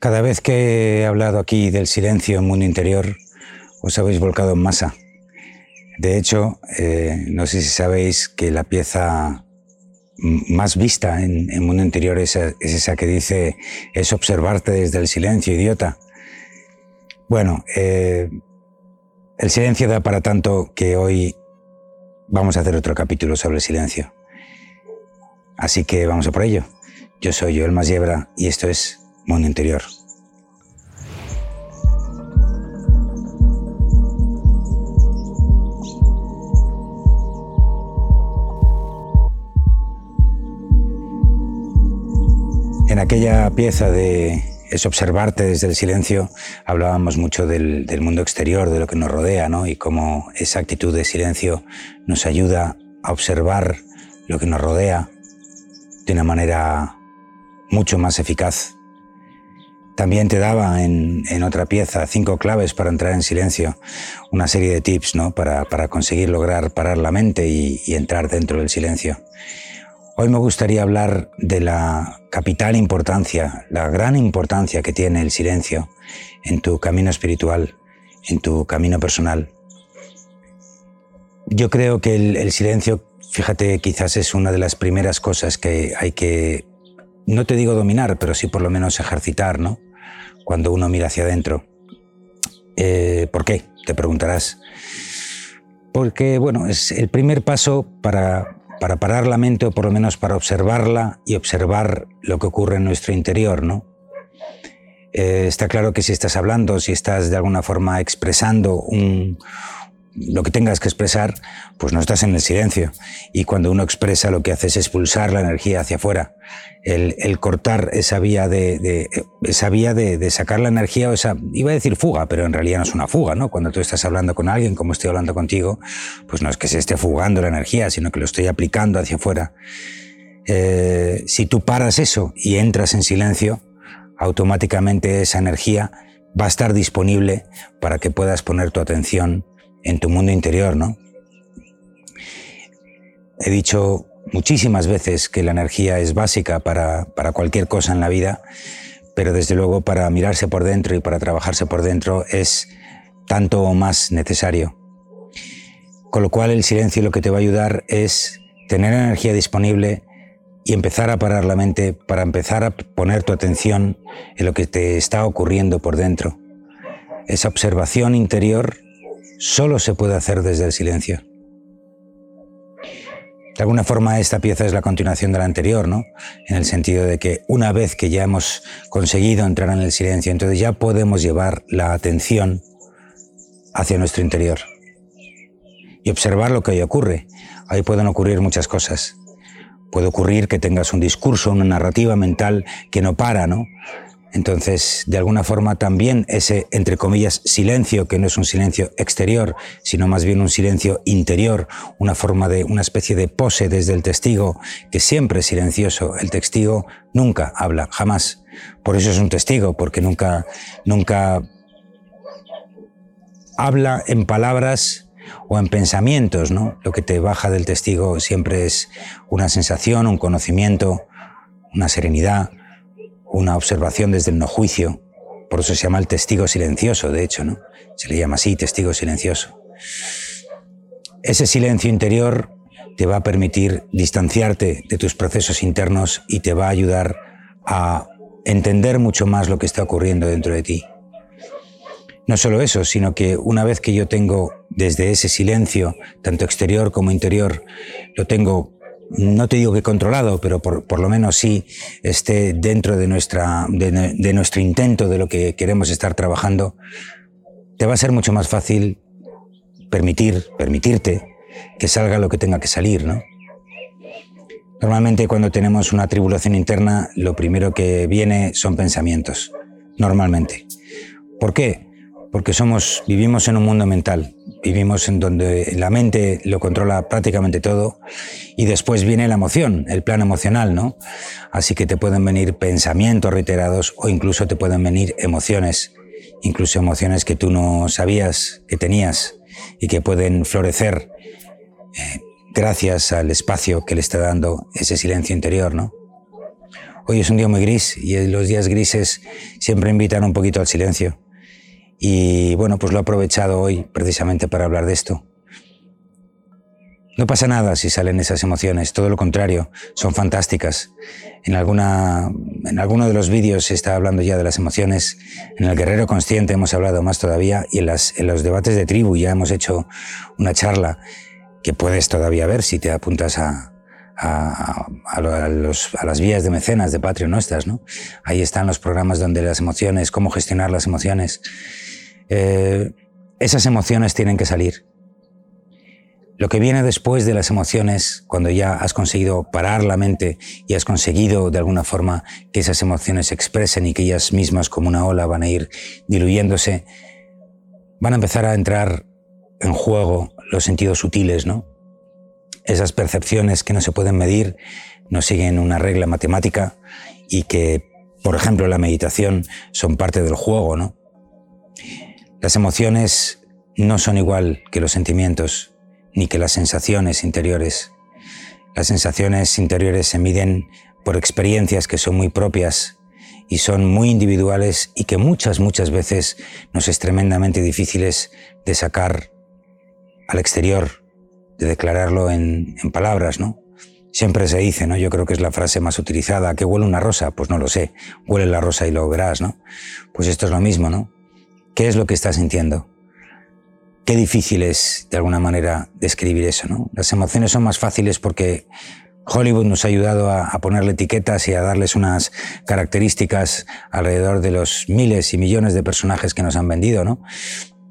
Cada vez que he hablado aquí del silencio en mundo interior, os habéis volcado en masa. De hecho, eh, no sé si sabéis que la pieza más vista en, el mundo interior es, esa que dice es observarte desde el silencio, idiota. Bueno, eh, el silencio da para tanto que hoy vamos a hacer otro capítulo sobre el silencio. Así que vamos a por ello. Yo soy Joel Masiebra y esto es Mundo Interior. En aquella pieza de Es observarte desde el silencio, hablábamos mucho del, mundo exterior, de lo que nos rodea, ¿no? Y cómo esa actitud de silencio nos ayuda a observar lo que nos rodea de una manera mucho más eficaz. También te daba en, otra pieza cinco claves para entrar en silencio, una serie de tips ¿no? para, conseguir lograr parar la mente y entrar dentro del silencio. Hoy me gustaría hablar de la capital importancia, la gran importancia que tiene el silencio en tu camino espiritual, en tu camino personal. Yo creo que el, silencio, fíjate, quizás es una de las primeras cosas que hay que, no te digo dominar, pero sí por lo menos ejercitar, ¿no? Cuando uno mira hacia adentro. Eh, ¿Por qué? Te preguntarás. Porque, bueno, es el primer paso para para parar la mente o por lo menos para observarla y observar lo que ocurre en nuestro interior, ¿no? Eh, está claro que si estás hablando, si estás de alguna forma expresando un, lo que tengas que expresar, pues no estás en el silencio. Y cuando uno expresa, lo que hace es expulsar la energía hacia afuera. El, cortar esa vía de, esa vía de, sacar la energía o esa, iba a decir fuga, pero en realidad no es una fuga, ¿no? Cuando tú estás hablando con alguien, como estoy hablando contigo, pues no es que se esté fugando la energía, sino que lo estoy aplicando hacia afuera. Eh, si tú paras eso y entras en silencio, automáticamente esa energía va a estar disponible para que puedas poner tu atención en tu mundo interior, ¿no? He dicho muchísimas veces que la energía es básica para, para cualquier cosa en la vida, pero desde luego para mirarse por dentro y para trabajarse por dentro es tanto o más necesario. Con lo cual el silencio lo que te va a ayudar es tener energía disponible y empezar a parar la mente para empezar a poner tu atención en lo que te está ocurriendo por dentro. Esa observación interior solo se puede hacer desde el silencio. De alguna forma esta pieza es la continuación de la anterior, ¿no? En el sentido de que una vez que ya hemos conseguido entrar en el silencio, entonces ya podemos llevar la atención hacia nuestro interior y observar lo que ahí ocurre. Ahí pueden ocurrir muchas cosas. Puede ocurrir que tengas un discurso, una narrativa mental que no para, ¿no? Entonces, de alguna forma también ese, entre comillas, silencio, que no es un silencio exterior, sino más bien un silencio interior, una forma de, una especie de pose desde el testigo, que siempre es silencioso. El testigo nunca habla, jamás. Por eso es un testigo, porque nunca, nunca habla en palabras o en pensamientos, ¿no? Lo que te baja del testigo siempre es una sensación, un conocimiento, una serenidad, una observación desde el no juicio. Por eso se llama el testigo silencioso, de hecho, ¿no? Se le llama así, testigo silencioso. Ese silencio interior te va a permitir distanciarte de tus procesos internos y te va a ayudar a entender mucho más lo que está ocurriendo dentro de ti. No solo eso, sino que una vez que yo tengo desde ese silencio, tanto exterior como interior, lo tengo no te digo que controlado, pero por, lo menos sí esté dentro de, nuestra, de, nuestro intento de lo que queremos estar trabajando, te va a ser mucho más fácil permitir, permitirte que salga lo que tenga que salir, ¿no? Normalmente cuando tenemos una tribulación interna, lo primero que viene son pensamientos, normalmente. ¿Por qué? Porque somos, vivimos en un mundo mental, vivimos en donde la mente lo controla prácticamente todo y después viene la emoción, el plan emocional, ¿no? Así que te pueden venir pensamientos reiterados o incluso te pueden venir emociones, incluso emociones que tú no sabías que tenías y que pueden florecer eh, gracias al espacio que le está dando ese silencio interior, ¿no? Hoy es un día muy gris y los días grises siempre invitan un poquito al silencio. Y bueno, pues lo he aprovechado hoy precisamente para hablar de esto. No pasa nada si salen esas emociones, todo lo contrario, son fantásticas. En, alguna, en alguno de los vídeos se está hablando ya de las emociones, en el Guerrero Consciente hemos hablado más todavía y en, las, en los debates de tribu ya hemos hecho una charla que puedes todavía ver si te apuntas a, a, los, a, las vías de mecenas de Patreon nuestras, ¿no? Ahí están los programas donde las emociones, cómo gestionar las emociones. Eh, esas emociones tienen que salir. Lo que viene después de las emociones, cuando ya has conseguido parar la mente y has conseguido de alguna forma que esas emociones se expresen y que ellas mismas como una ola van a ir diluyéndose, van a empezar a entrar en juego los sentidos sutiles, ¿no? Esas percepciones que no se pueden medir, no siguen una regla matemática y que, por ejemplo, la meditación son parte del juego, ¿no? Las emociones no son igual que los sentimientos ni que las sensaciones interiores. Las sensaciones interiores se miden por experiencias que son muy propias y son muy individuales y que muchas, muchas veces nos es tremendamente difíciles de sacar al exterior, de declararlo en, en palabras, ¿no? Siempre se dice, ¿no? Yo creo que es la frase más utilizada, ¿que huele una rosa? Pues no lo sé, huele la rosa y lo verás, ¿no? Pues esto es lo mismo, ¿no? ¿Qué es lo que estás sintiendo? Qué difícil es, de alguna manera, describir eso, ¿no? Las emociones son más fáciles porque Hollywood nos ha ayudado a, a, ponerle etiquetas y a darles unas características alrededor de los miles y millones de personajes que nos han vendido, ¿no?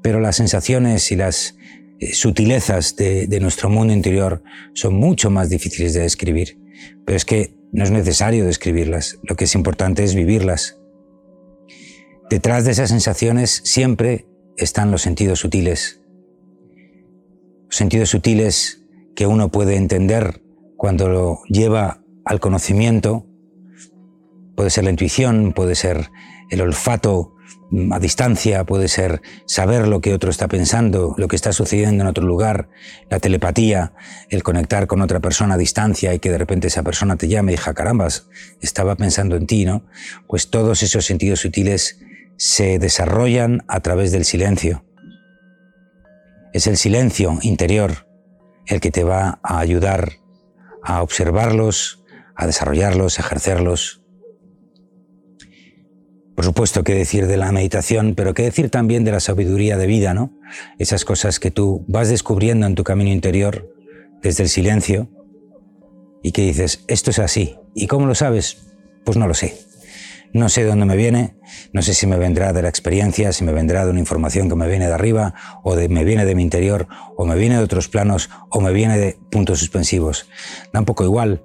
Pero las sensaciones y las eh, sutilezas de, de nuestro mundo interior son mucho más difíciles de describir. Pero es que no es necesario describirlas, lo que es importante es vivirlas. Detrás de esas sensaciones siempre están los sentidos sutiles, sentidos sutiles que uno puede entender cuando lo lleva al conocimiento. Puede ser la intuición, puede ser el olfato mm, a distancia, puede ser saber lo que otro está pensando, lo que está sucediendo en otro lugar, la telepatía, el conectar con otra persona a distancia y que de repente esa persona te llame y diga, carambas, estaba pensando en ti, ¿no? Pues todos esos sentidos sutiles se desarrollan a través del silencio. Es el silencio interior el que te va a ayudar a observarlos, a desarrollarlos, a ejercerlos. Por supuesto, qué decir de la meditación, pero qué decir también de la sabiduría de vida, ¿no? Esas cosas que tú vas descubriendo en tu camino interior desde el silencio y que dices, esto es así. ¿Y cómo lo sabes? Pues no lo sé. No sé de dónde me viene, no sé si me vendrá de la experiencia, si me vendrá de una información que me viene de arriba, o de, me viene de mi interior, o me viene de otros planos, o me viene de puntos suspensivos. Da un poco igual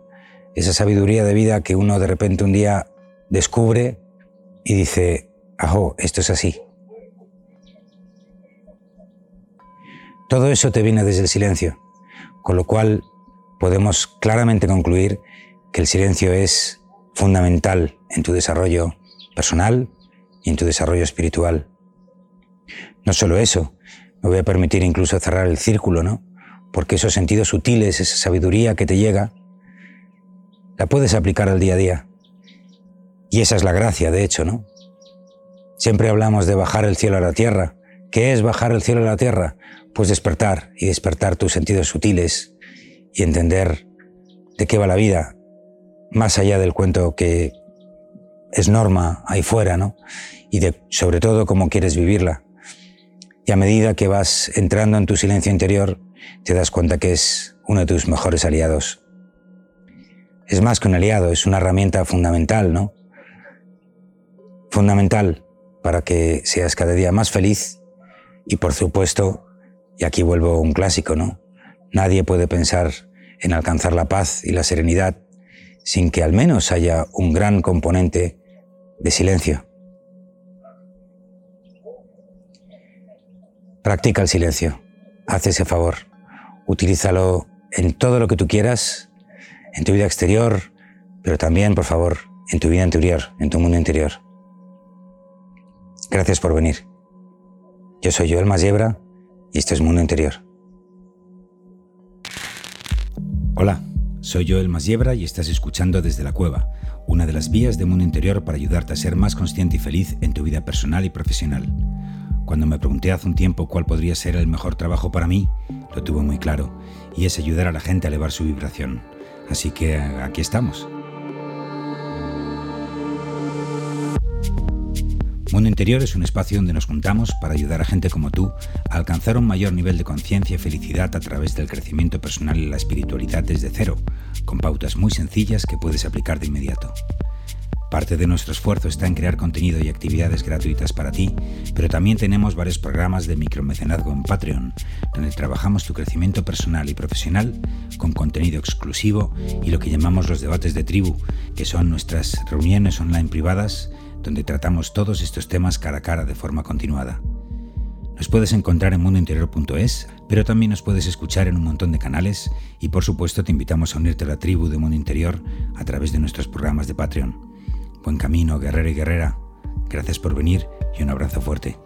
esa sabiduría de vida que uno de repente un día descubre y dice, ajo, esto es así. Todo eso te viene desde el silencio, con lo cual podemos claramente concluir que el silencio es fundamental en tu desarrollo personal y en tu desarrollo espiritual. No solo eso, me voy a permitir incluso cerrar el círculo, ¿no? Porque esos sentidos sutiles, esa sabiduría que te llega, la puedes aplicar al día a día. Y esa es la gracia, de hecho, ¿no? Siempre hablamos de bajar el cielo a la tierra. ¿Qué es bajar el cielo a la tierra? Pues despertar y despertar tus sentidos sutiles y entender de qué va la vida, más allá del cuento que es norma ahí fuera, ¿no? Y sobre todo cómo quieres vivirla. Y a medida que vas entrando en tu silencio interior, te das cuenta que es uno de tus mejores aliados. Es más que un aliado, es una herramienta fundamental, ¿no? Fundamental para que seas cada día más feliz y por supuesto, y aquí vuelvo a un clásico, ¿no? Nadie puede pensar en alcanzar la paz y la serenidad sin que al menos haya un gran componente de silencio. Practica el silencio, haz ese favor, utilízalo en todo lo que tú quieras, en tu vida exterior, pero también, por favor, en tu vida interior, en tu mundo interior. Gracias por venir. Yo soy Joel Masiebra y esto es Mundo Interior. Hola. Soy Joel Masiebra y estás escuchando Desde la Cueva, una de las vías de mundo interior para ayudarte a ser más consciente y feliz en tu vida personal y profesional. Cuando me pregunté hace un tiempo cuál podría ser el mejor trabajo para mí, lo tuve muy claro, y es ayudar a la gente a elevar su vibración. Así que aquí estamos. Mundo Interior es un espacio donde nos juntamos para ayudar a gente como tú a alcanzar un mayor nivel de conciencia y felicidad a través del crecimiento personal y la espiritualidad desde cero, con pautas muy sencillas que puedes aplicar de inmediato. Parte de nuestro esfuerzo está en crear contenido y actividades gratuitas para ti, pero también tenemos varios programas de micromecenazgo en Patreon, donde trabajamos tu crecimiento personal y profesional con contenido exclusivo y lo que llamamos los debates de tribu, que son nuestras reuniones online privadas donde tratamos todos estos temas cara a cara de forma continuada. Nos puedes encontrar en mundointerior.es, pero también nos puedes escuchar en un montón de canales y por supuesto te invitamos a unirte a la tribu de Mundo Interior a través de nuestros programas de Patreon. Buen camino, guerrero y guerrera. Gracias por venir y un abrazo fuerte.